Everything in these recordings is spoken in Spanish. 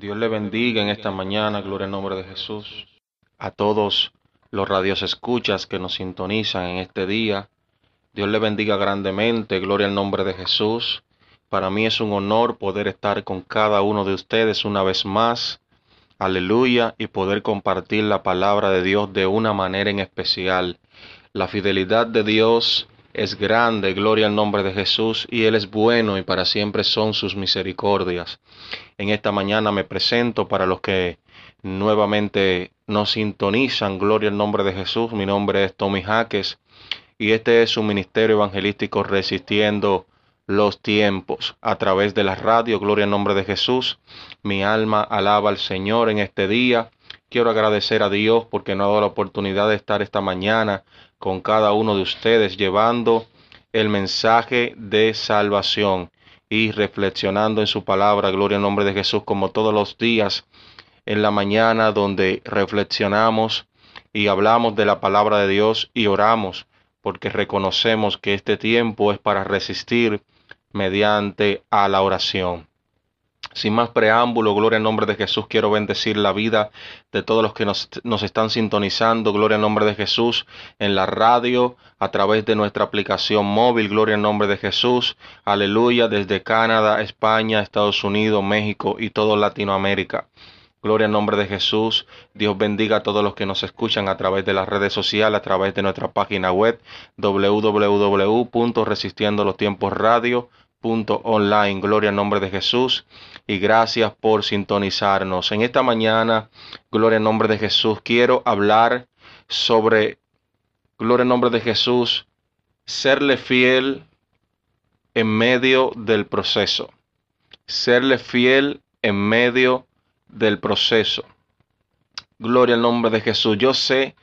Dios le bendiga en esta mañana, gloria al nombre de Jesús. A todos los radios escuchas que nos sintonizan en este día. Dios le bendiga grandemente, gloria al nombre de Jesús. Para mí es un honor poder estar con cada uno de ustedes una vez más. Aleluya, y poder compartir la palabra de Dios de una manera en especial. La fidelidad de Dios es grande, gloria al nombre de Jesús, y Él es bueno y para siempre son sus misericordias. En esta mañana me presento para los que nuevamente nos sintonizan, gloria al nombre de Jesús. Mi nombre es Tommy Jaques y este es su ministerio evangelístico resistiendo los tiempos a través de la radio, gloria al nombre de Jesús. Mi alma alaba al Señor en este día. Quiero agradecer a Dios porque nos ha dado la oportunidad de estar esta mañana con cada uno de ustedes llevando el mensaje de salvación y reflexionando en su palabra, gloria al nombre de Jesús, como todos los días en la mañana donde reflexionamos y hablamos de la palabra de Dios y oramos porque reconocemos que este tiempo es para resistir mediante a la oración. Sin más preámbulo, gloria al nombre de Jesús, quiero bendecir la vida de todos los que nos, están sintonizando, gloria al nombre de Jesús, en la radio, a través de nuestra aplicación móvil, gloria al nombre de Jesús, aleluya, desde Canadá, España, Estados Unidos, México y todo Latinoamérica. Gloria al nombre de Jesús. Dios bendiga a todos los que nos escuchan a través de las redes sociales, a través de nuestra página web www.resistiendolostiemposradio.com online. Gloria al nombre de Jesús y gracias por sintonizarnos. En esta mañana, gloria al nombre de Jesús, quiero hablar sobre, gloria al nombre de Jesús, serle fiel en medio del proceso. Serle fiel en medio del proceso. Gloria al nombre de Jesús. Yo sé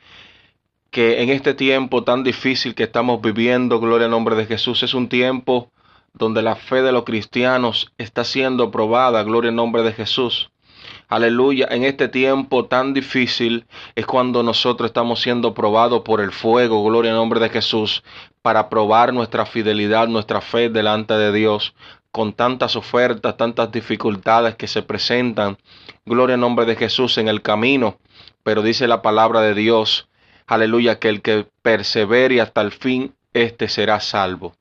que en este tiempo tan difícil que estamos viviendo, gloria al nombre de Jesús, es un tiempo donde la fe de los cristianos está siendo probada, gloria al nombre de Jesús. Aleluya, en este tiempo tan difícil es cuando nosotros estamos siendo probados por el fuego, gloria al nombre de Jesús, para probar nuestra fidelidad, nuestra fe delante de Dios, con tantas ofertas, tantas dificultades que se presentan, gloria al nombre de Jesús en el camino, pero dice la palabra de Dios, aleluya, que el que persevere hasta el fin, éste será salvo.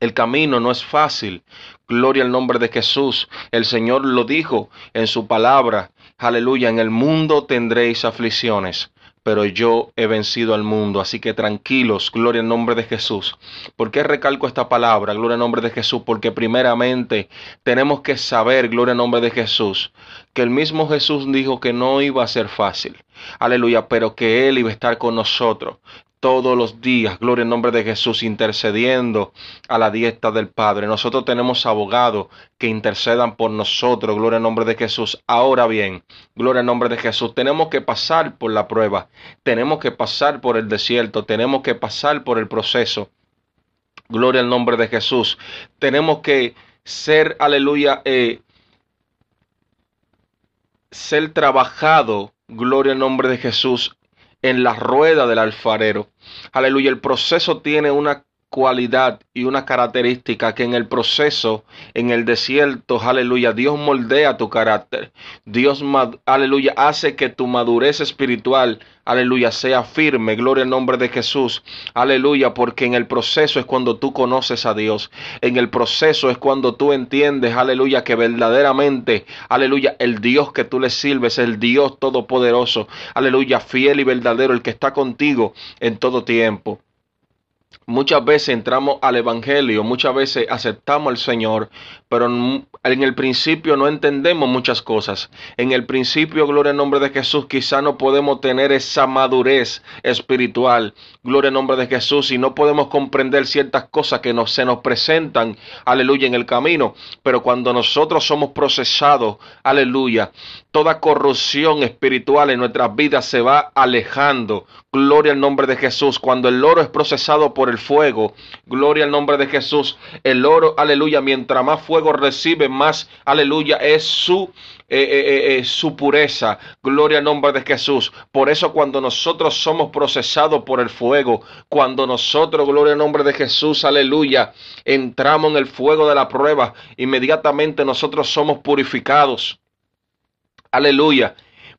El camino no es fácil. Gloria al nombre de Jesús. El Señor lo dijo en su palabra. Aleluya. En el mundo tendréis aflicciones pero yo he vencido al mundo. Así que tranquilos, gloria al nombre de Jesús. ¿Por qué recalco esta palabra? Gloria al nombre de Jesús. Porque primeramente tenemos que saber, gloria al nombre de Jesús, que el mismo Jesús dijo que no iba a ser fácil. Aleluya, pero que Él iba a estar con nosotros todos los días, gloria en nombre de Jesús, intercediendo a la dieta del Padre. Nosotros tenemos abogados que intercedan por nosotros, gloria en nombre de Jesús. Ahora bien, gloria en nombre de Jesús, tenemos que pasar por la prueba, tenemos que pasar por el desierto, tenemos que pasar por el proceso. Gloria al nombre de Jesús. Tenemos que ser, aleluya, eh, ser trabajado, gloria al nombre de Jesús, en la rueda del alfarero. Aleluya, el proceso tiene una cualidad y una característica que en el proceso, en el desierto, aleluya, Dios moldea tu carácter. Dios, aleluya, hace que tu madurez espiritual, aleluya, sea firme. Gloria al nombre de Jesús. Aleluya, porque en el proceso es cuando tú conoces a Dios. En el proceso es cuando tú entiendes, aleluya, que verdaderamente, aleluya, el Dios que tú le sirves, el Dios todopoderoso, aleluya, fiel y verdadero, el que está contigo en todo tiempo. Muchas veces entramos al Evangelio, muchas veces aceptamos al Señor, pero en el principio no entendemos muchas cosas. En el principio, gloria al nombre de Jesús, quizá no podemos tener esa madurez espiritual, gloria al nombre de Jesús, y no podemos comprender ciertas cosas que nos, se nos presentan, aleluya, en el camino. Pero cuando nosotros somos procesados, aleluya, toda corrupción espiritual en nuestras vidas se va alejando. Gloria al nombre de Jesús. Cuando el oro es procesado por el fuego, gloria al nombre de Jesús. El oro, aleluya, mientras más fuego recibe, más, aleluya, es su, eh, eh, eh, su pureza. Gloria al nombre de Jesús. Por eso cuando nosotros somos procesados por el fuego, cuando nosotros, gloria al nombre de Jesús, aleluya, entramos en el fuego de la prueba, inmediatamente nosotros somos purificados. Aleluya.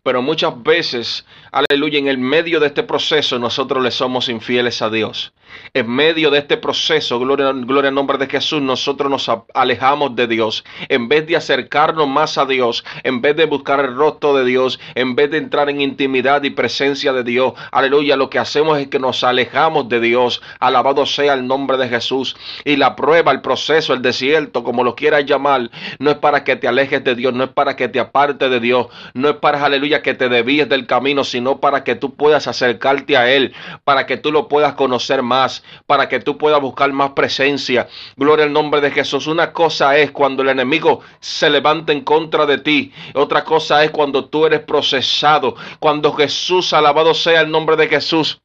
Pero muchas veces, aleluya, en el medio de este proceso nosotros le somos infieles a Dios en medio de este proceso, gloria, gloria al nombre de Jesús, nosotros nos alejamos de Dios. En vez de acercarnos más a Dios, en vez de buscar el rostro de Dios, en vez de entrar en intimidad y presencia de Dios, aleluya, lo que hacemos es que nos alejamos de Dios. Alabado sea el nombre de Jesús. Y la prueba, el proceso, el desierto, como lo quieras llamar, no es para que te alejes de Dios, no es para que te apartes de Dios, no es para, aleluya, que te desvíes del camino, sino para que tú puedas acercarte a Él, para que tú lo puedas conocer más para que tú puedas buscar más presencia. Gloria al nombre de Jesús. Una cosa es cuando el enemigo se levanta en contra de ti. Otra cosa es cuando tú eres procesado. Cuando Jesús, alabado sea el nombre de Jesús,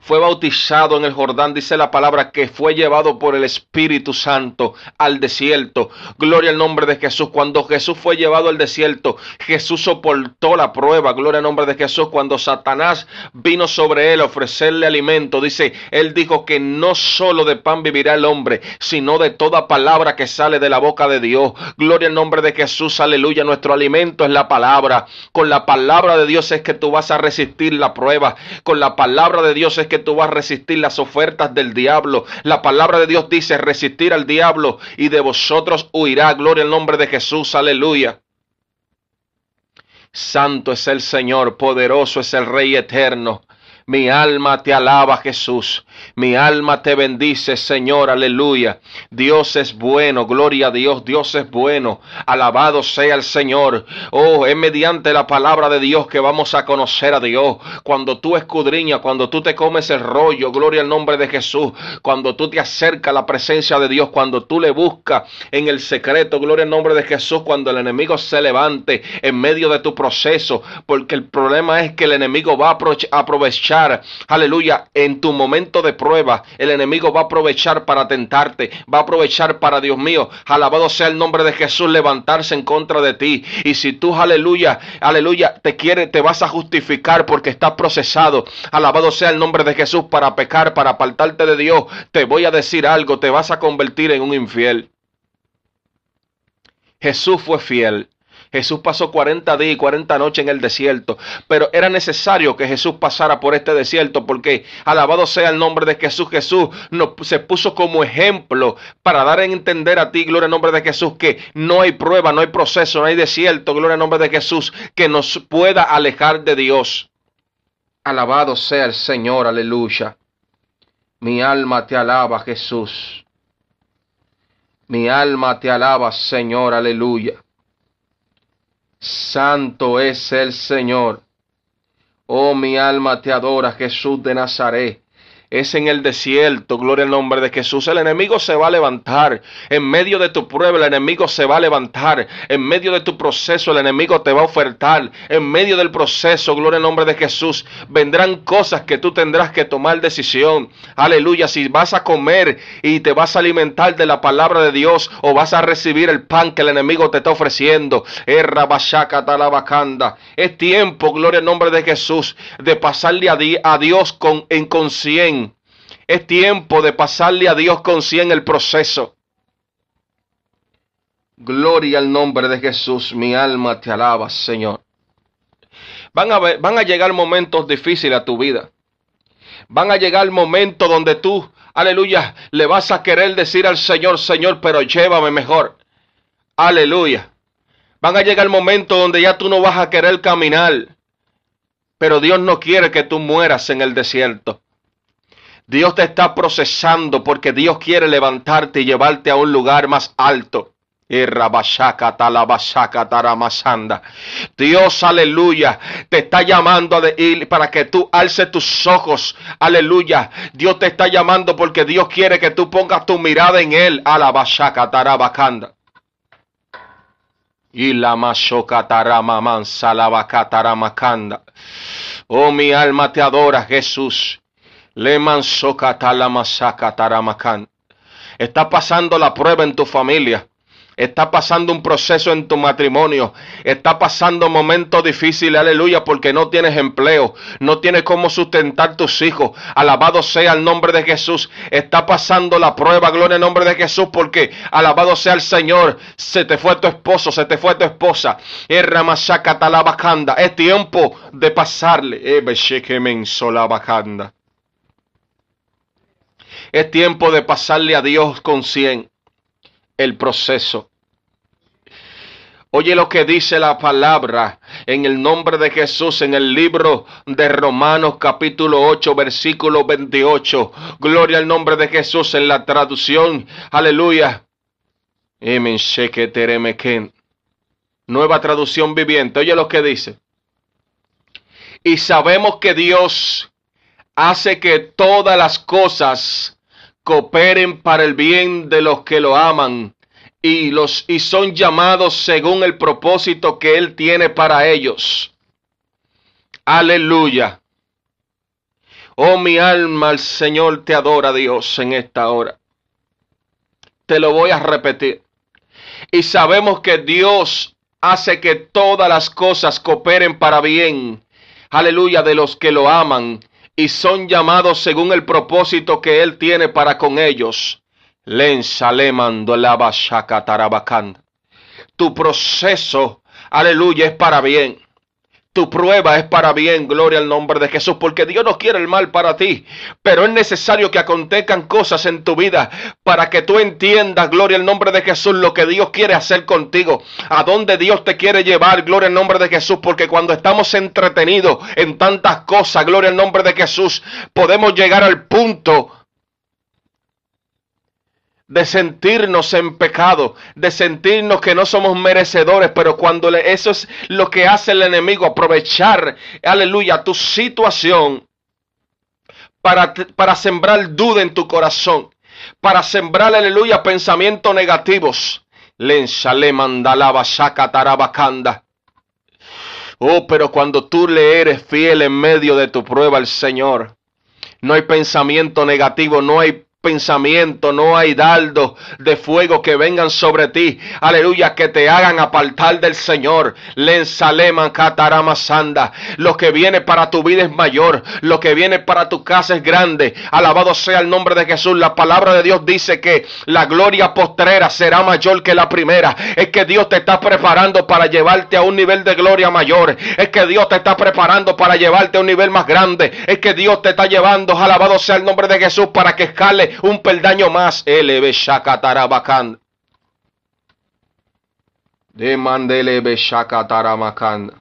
fue bautizado en el Jordán, dice la palabra, que fue llevado por el Espíritu Santo al desierto. Gloria al nombre de Jesús. Cuando Jesús fue llevado al desierto, Jesús soportó la prueba. Gloria al nombre de Jesús. Cuando Satanás vino sobre él a ofrecerle alimento, dice, él dijo que no solo de pan vivirá el hombre, sino de toda palabra que sale de la boca de Dios. Gloria al nombre de Jesús. Aleluya. Nuestro alimento es la palabra. Con la palabra de Dios es que tú vas a resistir la prueba. Con la palabra de Dios es que tú vas a resistir las ofertas del diablo. La palabra de Dios dice resistir al diablo y de vosotros huirá. Gloria al nombre de Jesús. Aleluya. Santo es el Señor, poderoso es el Rey eterno. Mi alma te alaba, Jesús. Mi alma te bendice, Señor, aleluya. Dios es bueno, gloria a Dios, Dios es bueno. Alabado sea el Señor. Oh, es mediante la palabra de Dios que vamos a conocer a Dios. Cuando tú escudriñas, cuando tú te comes el rollo, gloria al nombre de Jesús. Cuando tú te acercas a la presencia de Dios, cuando tú le buscas en el secreto, gloria al nombre de Jesús, cuando el enemigo se levante en medio de tu proceso, porque el problema es que el enemigo va a aprovechar aleluya, en tu momento de el enemigo va a aprovechar para tentarte, va a aprovechar para, Dios mío, alabado sea el nombre de Jesús, levantarse en contra de ti. Y si tú, aleluya, aleluya, te quiere, te vas a justificar porque estás procesado, alabado sea el nombre de Jesús para pecar, para apartarte de Dios, te voy a decir algo, te vas a convertir en un infiel. Jesús fue fiel. Jesús pasó 40 días y 40 noches en el desierto, pero era necesario que Jesús pasara por este desierto porque alabado sea el nombre de Jesús. Jesús se puso como ejemplo para dar a entender a ti, gloria al nombre de Jesús, que no hay prueba, no hay proceso, no hay desierto, gloria al nombre de Jesús, que nos pueda alejar de Dios. Alabado sea el Señor, aleluya. Mi alma te alaba, Jesús. Mi alma te alaba, Señor, aleluya. Santo es el Señor. Oh, mi alma te adora, Jesús de Nazaret es en el desierto, gloria al nombre de Jesús. El enemigo se va a levantar. En medio de tu prueba, el enemigo se va a levantar. En medio de tu proceso, el enemigo te va a ofertar. En medio del proceso, gloria al nombre de Jesús, vendrán cosas que tú tendrás que tomar decisión. Aleluya. Si vas a comer y te vas a alimentar de la palabra de Dios o vas a recibir el pan que el enemigo te está ofreciendo. Es tiempo, gloria al nombre de Jesús, de pasarle a Dios en conciencia es tiempo de pasarle a Dios con 100 el proceso. Gloria al nombre de Jesús, mi alma te alaba, Señor. Van a, van a llegar momentos difíciles a tu vida. Van a llegar momentos donde tú, aleluya, le vas a querer decir al Señor, Señor, pero llévame mejor. Aleluya. Van a llegar momentos donde ya tú no vas a querer caminar. Pero Dios no quiere que tú mueras en el desierto. Dios te está procesando porque Dios quiere levantarte y llevarte a un lugar más alto. Dios, aleluya, te está llamando para que tú alces tus ojos. Aleluya. Dios te está llamando porque Dios quiere que tú pongas tu mirada en Él. Alabashakatarabakanda. Y la mashokataramaman salabakataramakanda. Oh, mi alma te adora, Jesús. Leman Está pasando la prueba en tu familia. Está pasando un proceso en tu matrimonio. Está pasando momentos difíciles, aleluya, porque no tienes empleo. No tienes cómo sustentar tus hijos. Alabado sea el nombre de Jesús. Está pasando la prueba, gloria al nombre de Jesús, porque alabado sea el Señor. Se te fue tu esposo, se te fue tu esposa. Es tiempo de pasarle. Es tiempo de pasarle a Dios con cien el proceso. Oye lo que dice la palabra en el nombre de Jesús en el libro de Romanos capítulo 8 versículo 28. Gloria al nombre de Jesús en la traducción. Aleluya. Nueva traducción viviente. Oye lo que dice. Y sabemos que Dios hace que todas las cosas cooperen para el bien de los que lo aman y los y son llamados según el propósito que él tiene para ellos. Aleluya. Oh mi alma, el Señor te adora, Dios, en esta hora. Te lo voy a repetir. Y sabemos que Dios hace que todas las cosas cooperen para bien. Aleluya, de los que lo aman y son llamados según el propósito que Él tiene para con ellos. Tu proceso, aleluya, es para bien. Tu prueba es para bien, gloria al nombre de Jesús, porque Dios no quiere el mal para ti, pero es necesario que acontezcan cosas en tu vida para que tú entiendas, gloria al nombre de Jesús, lo que Dios quiere hacer contigo, a dónde Dios te quiere llevar, gloria al nombre de Jesús, porque cuando estamos entretenidos en tantas cosas, gloria al nombre de Jesús, podemos llegar al punto de sentirnos en pecado, de sentirnos que no somos merecedores, pero cuando eso es lo que hace el enemigo, aprovechar, aleluya, tu situación para, para sembrar duda en tu corazón, para sembrar, aleluya, pensamientos negativos. le mandalaba tarabacanda. Oh, pero cuando tú le eres fiel en medio de tu prueba al Señor, no hay pensamiento negativo, no hay pensamiento, no hay dardo de fuego que vengan sobre ti. Aleluya, que te hagan apartar del Señor. Lensaleman sanda. Lo que viene para tu vida es mayor. Lo que viene para tu casa es grande. Alabado sea el nombre de Jesús. La palabra de Dios dice que la gloria postrera será mayor que la primera. Es que Dios te está preparando para llevarte a un nivel de gloria mayor. Es que Dios te está preparando para llevarte a un nivel más grande. Es que Dios te está llevando, alabado sea el nombre de Jesús, para que escale un peldaño más. Eleve Shakatarabakand. De Mandelebe Shakataramakan.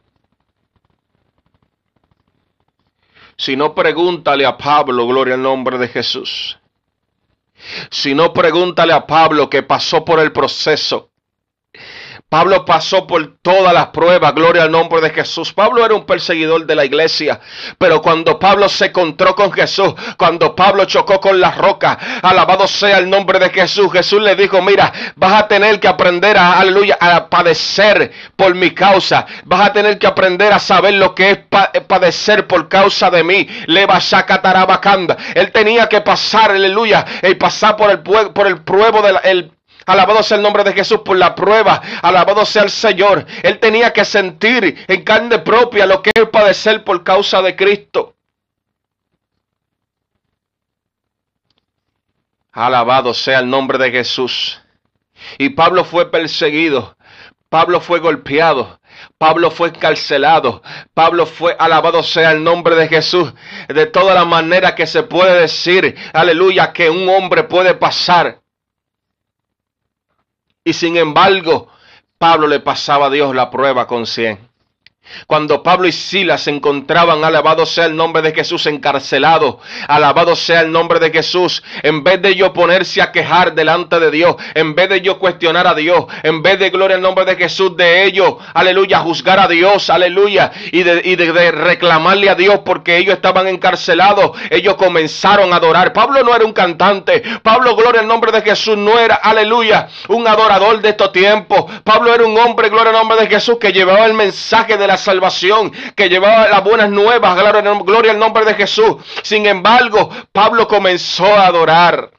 Si no, pregúntale a Pablo, gloria al nombre de Jesús. Si no, pregúntale a Pablo que pasó por el proceso Pablo pasó por todas las pruebas, gloria al nombre de Jesús. Pablo era un perseguidor de la iglesia, pero cuando Pablo se encontró con Jesús, cuando Pablo chocó con la roca, alabado sea el nombre de Jesús, Jesús le dijo, mira, vas a tener que aprender a, aleluya, a padecer por mi causa, vas a tener que aprender a saber lo que es padecer por causa de mí. Le tarabacanda. Él tenía que pasar, aleluya, y pasar por el, por el pruebo del Alabado sea el nombre de Jesús por la prueba. Alabado sea el Señor. Él tenía que sentir en carne propia lo que es padecer por causa de Cristo. Alabado sea el nombre de Jesús. Y Pablo fue perseguido. Pablo fue golpeado. Pablo fue encarcelado. Pablo fue, alabado sea el nombre de Jesús. De toda la manera que se puede decir, aleluya, que un hombre puede pasar. Y sin embargo, Pablo le pasaba a Dios la prueba con cien. Cuando Pablo y Silas se encontraban, alabado sea el nombre de Jesús, encarcelados, alabado sea el nombre de Jesús, en vez de ellos ponerse a quejar delante de Dios, en vez de ellos cuestionar a Dios, en vez de gloria al nombre de Jesús, de ellos, aleluya, juzgar a Dios, aleluya, y de, y de reclamarle a Dios porque ellos estaban encarcelados, ellos comenzaron a adorar. Pablo no era un cantante, Pablo, gloria al nombre de Jesús, no era, aleluya, un adorador de estos tiempos. Pablo era un hombre, gloria al nombre de Jesús, que llevaba el mensaje de la salvación, que llevaba las buenas nuevas, gloria al nombre de Jesús. Sin embargo, Pablo comenzó a adorar.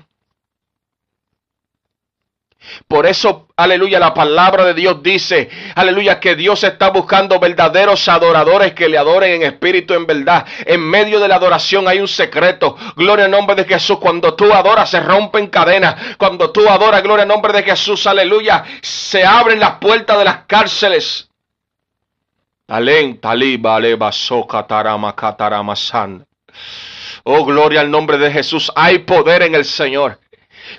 Por eso aleluya, la palabra de Dios dice, aleluya, que Dios está buscando verdaderos adoradores que le adoren en espíritu, en verdad. En medio de la adoración hay un secreto. Gloria al nombre de Jesús. Cuando tú adoras se rompen cadenas. Cuando tú adoras, gloria al nombre de Jesús, aleluya, se abren las puertas de las cárceles. Alén, taliba, soca, tarama, Oh, gloria al nombre de Jesús. Hay poder en el Señor.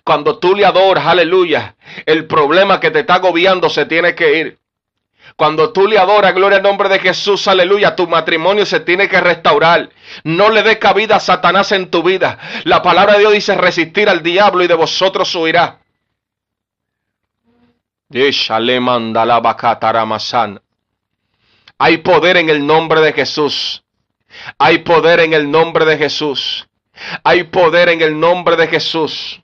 Cuando tú le adoras, aleluya, el problema que te está agobiando se tiene que ir. Cuando tú le adoras, gloria al nombre de Jesús, aleluya, tu matrimonio se tiene que restaurar. No le dé cabida a Satanás en tu vida. La palabra de Dios dice resistir al diablo y de vosotros huirá. Hay poder en el nombre de Jesús. Hay poder en el nombre de Jesús. Hay poder en el nombre de Jesús.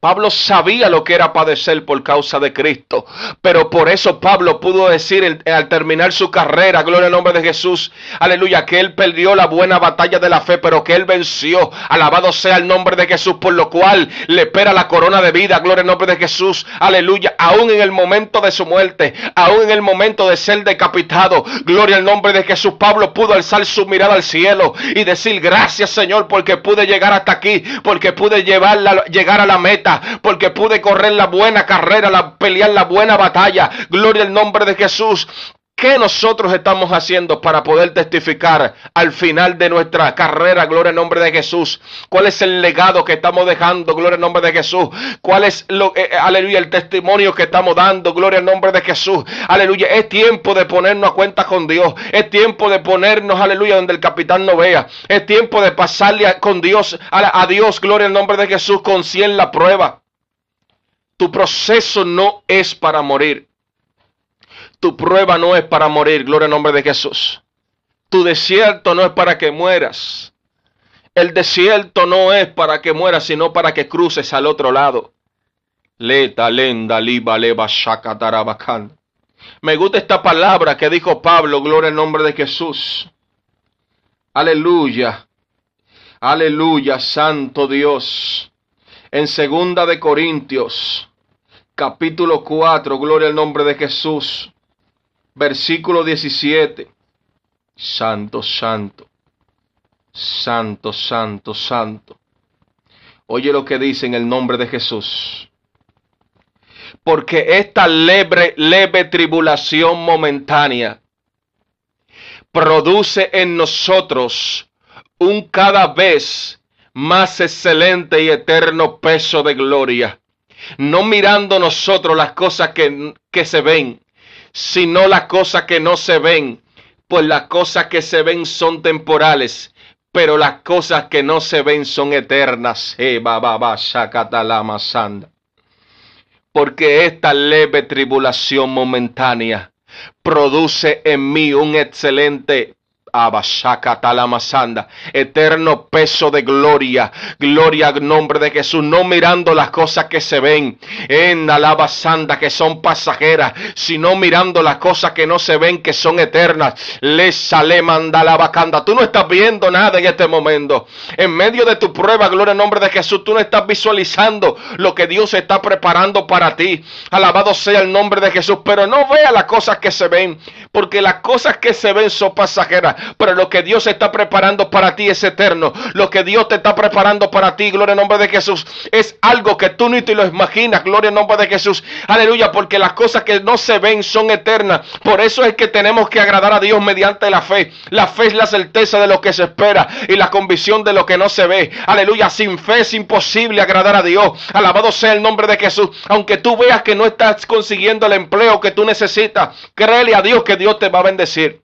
Pablo sabía lo que era padecer por causa de Cristo, pero por eso Pablo pudo decir al terminar su carrera, gloria al nombre de Jesús, aleluya, que él perdió la buena batalla de la fe, pero que él venció, alabado sea el nombre de Jesús, por lo cual le espera la corona de vida, gloria al nombre de Jesús, aleluya, aún en el momento de su muerte, aún en el momento de ser decapitado, gloria al nombre de Jesús, Pablo pudo alzar su mirada al cielo y decir gracias Señor porque pude llegar hasta aquí, porque pude llevarla, llegar a la meta porque pude correr la buena carrera, la, pelear la buena batalla. Gloria al nombre de Jesús. ¿Qué nosotros estamos haciendo para poder testificar al final de nuestra carrera? Gloria al nombre de Jesús. ¿Cuál es el legado que estamos dejando? Gloria al nombre de Jesús. ¿Cuál es lo, eh, eh, aleluya, el testimonio que estamos dando? Gloria al nombre de Jesús. Aleluya. Es tiempo de ponernos a cuenta con Dios. Es tiempo de ponernos, aleluya, donde el capitán no vea. Es tiempo de pasarle con Dios, a, Dios, gloria al nombre de Jesús, con cien la prueba. Tu proceso no es para morir. Tu prueba no es para morir, gloria al nombre de Jesús. Tu desierto no es para que mueras. El desierto no es para que mueras, sino para que cruces al otro lado. Leta, lenda, liba, leva, Me gusta esta palabra que dijo Pablo, gloria al nombre de Jesús. Aleluya. Aleluya, santo Dios. En segunda de Corintios, capítulo 4, gloria al nombre de Jesús versículo 17. Santo, santo, santo, santo, santo. Oye lo que dice en el nombre de Jesús. Porque esta leve, leve tribulación momentánea produce en nosotros un cada vez más excelente y eterno peso de gloria. No mirando nosotros las cosas que, que se ven, sino las cosas que no se ven, pues las cosas que se ven son temporales, pero las cosas que no se ven son eternas. Porque esta leve tribulación momentánea produce en mí un excelente Eterno peso de gloria. Gloria al nombre de Jesús. No mirando las cosas que se ven en la santa que son pasajeras, sino mirando las cosas que no se ven que son eternas. Le sale manda la bacanda. Tú no estás viendo nada en este momento. En medio de tu prueba, gloria al nombre de Jesús, tú no estás visualizando lo que Dios está preparando para ti. Alabado sea el nombre de Jesús. Pero no vea las cosas que se ven, porque las cosas que se ven son pasajeras pero lo que Dios está preparando para ti es eterno. Lo que Dios te está preparando para ti, gloria al nombre de Jesús, es algo que tú ni te lo imaginas, gloria al nombre de Jesús. Aleluya, porque las cosas que no se ven son eternas. Por eso es que tenemos que agradar a Dios mediante la fe. La fe es la certeza de lo que se espera y la convicción de lo que no se ve. Aleluya, sin fe es imposible agradar a Dios. Alabado sea el nombre de Jesús. Aunque tú veas que no estás consiguiendo el empleo que tú necesitas, créele a Dios que Dios te va a bendecir.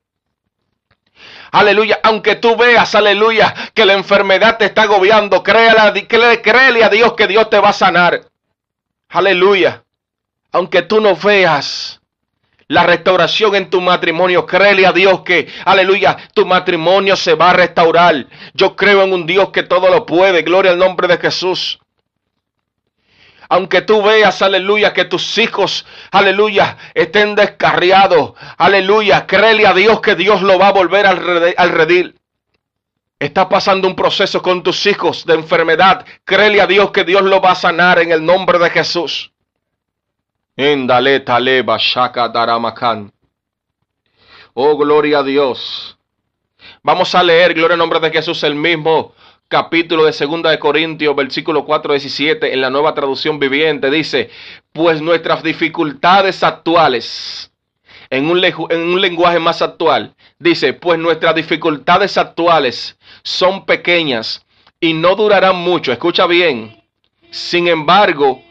Aleluya. Aunque tú veas, aleluya, que la enfermedad te está agobiando, créele, créele a Dios que Dios te va a sanar. Aleluya. Aunque tú no veas la restauración en tu matrimonio, créele a Dios que, aleluya, tu matrimonio se va a restaurar. Yo creo en un Dios que todo lo puede. Gloria al nombre de Jesús. Aunque tú veas, aleluya, que tus hijos, aleluya, estén descarriados, aleluya, créele a Dios que Dios lo va a volver al redil. Está pasando un proceso con tus hijos de enfermedad. Créele a Dios que Dios lo va a sanar en el nombre de Jesús. Oh, gloria a Dios. Vamos a leer, gloria al nombre de Jesús, el mismo capítulo de Segunda de Corintios, versículo 4, 17, en la nueva traducción viviente, dice, pues nuestras dificultades actuales, en un, en un lenguaje más actual, dice, pues nuestras dificultades actuales son pequeñas y no durarán mucho, escucha bien, sin embargo,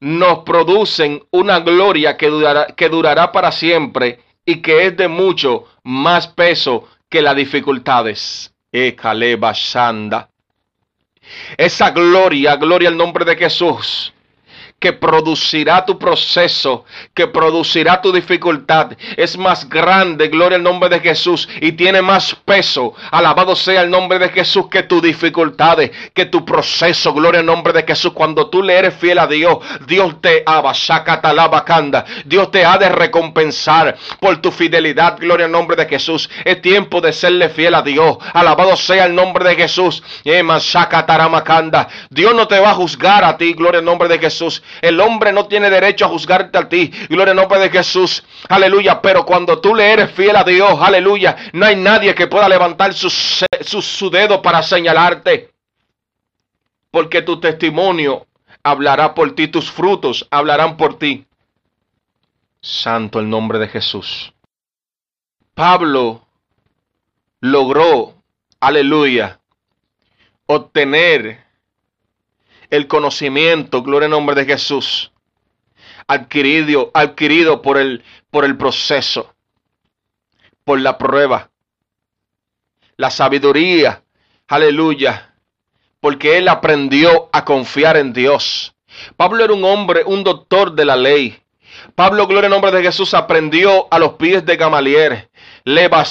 nos producen una gloria que durará, que durará para siempre y que es de mucho más peso que las dificultades. Esa gloria, gloria al nombre de Jesús, que producirá tu proceso, que producirá tu dificultad. Es más grande, gloria al nombre de Jesús, y tiene más peso. Alabado sea el nombre de Jesús que tus dificultades, que tu proceso, gloria al nombre de Jesús. Cuando tú le eres fiel a Dios, Dios te abashacatalabacanda. Dios te ha de recompensar por tu fidelidad, gloria al nombre de Jesús. Es tiempo de serle fiel a Dios. Alabado sea el nombre de Jesús. Dios no te va a juzgar a ti, gloria al nombre de Jesús. El hombre no tiene derecho a juzgarte a ti. Gloria al nombre de Jesús. Aleluya. Pero cuando tú le eres fiel a Dios, aleluya, no hay nadie que pueda levantar su, su dedo para señalarte. Porque tu testimonio hablará por ti, tus frutos hablarán por ti. Santo el nombre de Jesús. Pablo logró, aleluya, obtener el conocimiento, gloria en nombre de Jesús, adquirido, adquirido por el, por el proceso, por la prueba, la sabiduría, aleluya, porque él aprendió a confiar en Dios. Pablo era un hombre, un doctor de la ley. Pablo, gloria en nombre de Jesús, aprendió a los pies de Gamaliel. Leva.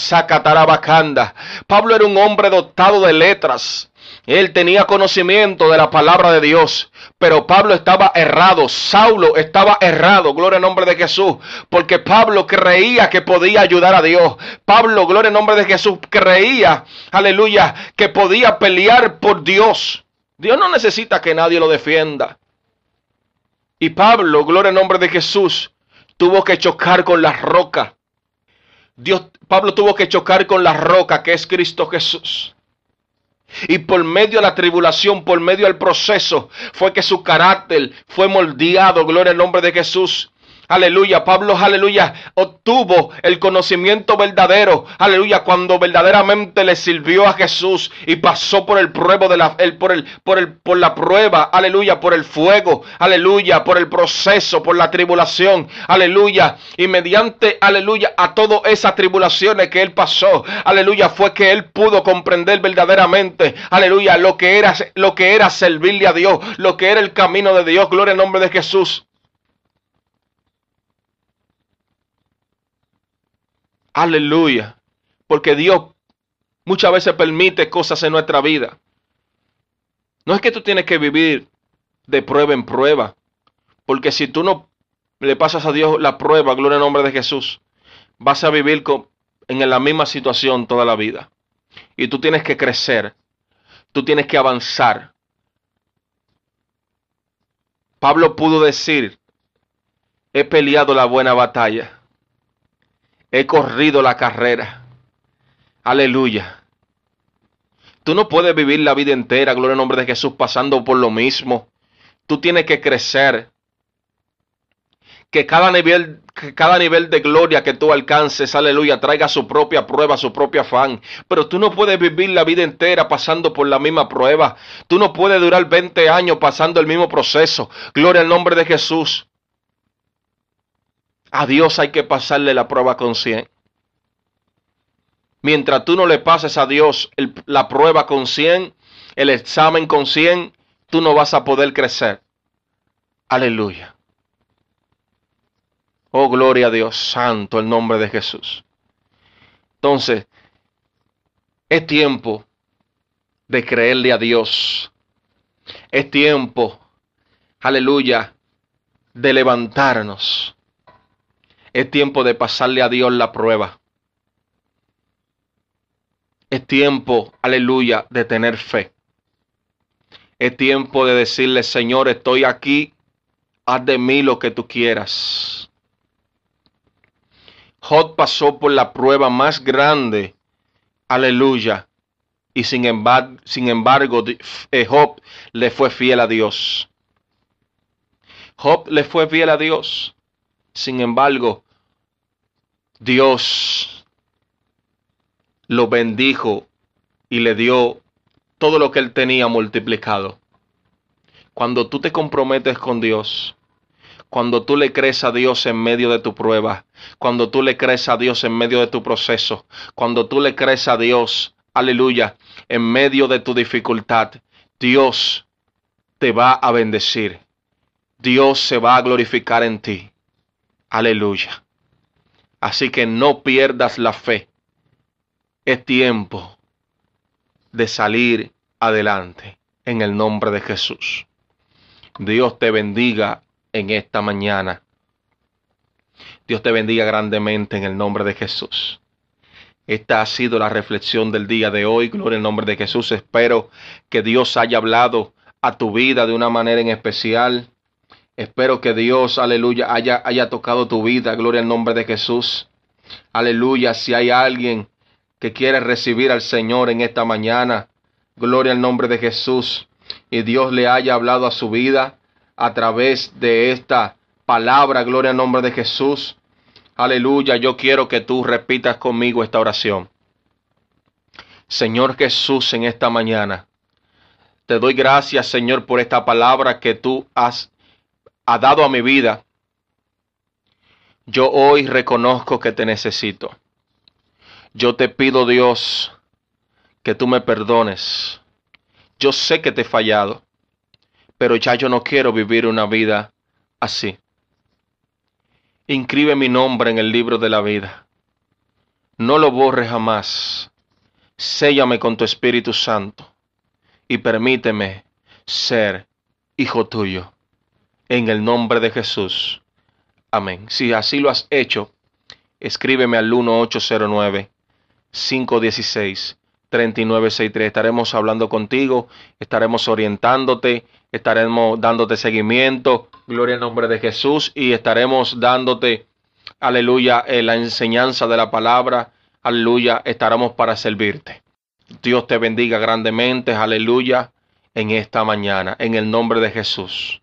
Pablo era un hombre dotado de letras. Él tenía conocimiento de la palabra de Dios, pero Pablo estaba errado, Saulo estaba errado, gloria al nombre de Jesús, porque Pablo creía que podía ayudar a Dios. Pablo, gloria al nombre de Jesús, creía, aleluya, que podía pelear por Dios. Dios no necesita que nadie lo defienda. Y Pablo, gloria al nombre de Jesús, tuvo que chocar con la roca. Dios, Pablo tuvo que chocar con la roca que es Cristo Jesús. Y por medio de la tribulación, por medio del proceso, fue que su carácter fue moldeado. Gloria al nombre de Jesús. Aleluya, Pablo, aleluya, obtuvo el conocimiento verdadero, aleluya, cuando verdaderamente le sirvió a Jesús y pasó por el pruebo de la, el, por el, por el, por la prueba, aleluya, por el fuego, aleluya, por el proceso, por la tribulación, aleluya, y mediante, aleluya, a todas esas tribulaciones que él pasó, aleluya, fue que él pudo comprender verdaderamente, aleluya, lo que era, lo que era servirle a Dios, lo que era el camino de Dios, gloria al nombre de Jesús. Aleluya. Porque Dios muchas veces permite cosas en nuestra vida. No es que tú tienes que vivir de prueba en prueba. Porque si tú no le pasas a Dios la prueba, gloria al nombre de Jesús, vas a vivir con, en la misma situación toda la vida. Y tú tienes que crecer. Tú tienes que avanzar. Pablo pudo decir, he peleado la buena batalla he corrido la carrera. Aleluya. Tú no puedes vivir la vida entera, gloria al nombre de Jesús, pasando por lo mismo. Tú tienes que crecer. Que cada nivel, que cada nivel de gloria que tú alcances, aleluya, traiga su propia prueba, su propio afán. Pero tú no puedes vivir la vida entera pasando por la misma prueba. Tú no puedes durar 20 años pasando el mismo proceso. Gloria al nombre de Jesús. A Dios hay que pasarle la prueba con 100. Mientras tú no le pases a Dios la prueba con 100, el examen con 100, tú no vas a poder crecer. Aleluya. Oh, gloria a Dios, santo el nombre de Jesús. Entonces, es tiempo de creerle a Dios. Es tiempo, aleluya, de levantarnos es tiempo de pasarle a Dios la prueba. Es tiempo, aleluya, de tener fe. Es tiempo de decirle, Señor, estoy aquí haz de mí lo que tú quieras. Job pasó por la prueba más grande, aleluya, y sin embargo, sin embargo eh, Job le fue fiel a Dios. Job le fue fiel a Dios. Sin embargo, Dios lo bendijo y le dio todo lo que él tenía multiplicado. Cuando tú te comprometes con Dios, cuando tú le crees a Dios en medio de tu prueba, cuando tú le crees a Dios en medio de tu proceso, cuando tú le crees a Dios, aleluya, en medio de tu dificultad, Dios te va a bendecir. Dios se va a glorificar en ti. Aleluya. Así que no pierdas la fe. Es tiempo de salir adelante en el nombre de Jesús. Dios te bendiga en esta mañana. Dios te bendiga grandemente en el nombre de Jesús. Esta ha sido la reflexión del día de hoy. Gloria al nombre de Jesús. Espero que Dios haya hablado a tu vida de una manera en especial. Espero que Dios, aleluya, haya, haya tocado tu vida. Gloria al nombre de Jesús. Aleluya. Si hay alguien que quiere recibir al Señor en esta mañana, gloria al nombre de Jesús. Y Dios le haya hablado a su vida a través de esta palabra, gloria al nombre de Jesús. Aleluya, yo quiero que tú repitas conmigo esta oración. Señor Jesús, en esta mañana, te doy gracias, Señor, por esta palabra que tú has, has dado a mi vida. Yo hoy reconozco que te necesito. Yo te pido, Dios, que tú me perdones. Yo sé que te he fallado pero ya yo no quiero vivir una vida así. Inscribe mi nombre en el libro de la vida. No lo borres jamás. Séllame con tu Espíritu Santo y permíteme ser hijo tuyo. En el nombre de Jesús. Amén. Si así lo has hecho, escríbeme al 1809 516 3963. Estaremos hablando contigo, estaremos orientándote, estaremos dándote seguimiento, gloria al nombre de Jesús, y estaremos dándote, aleluya, eh, la enseñanza de la palabra, aleluya, estaremos para servirte. Dios te bendiga grandemente, aleluya, en esta mañana, en el nombre de Jesús.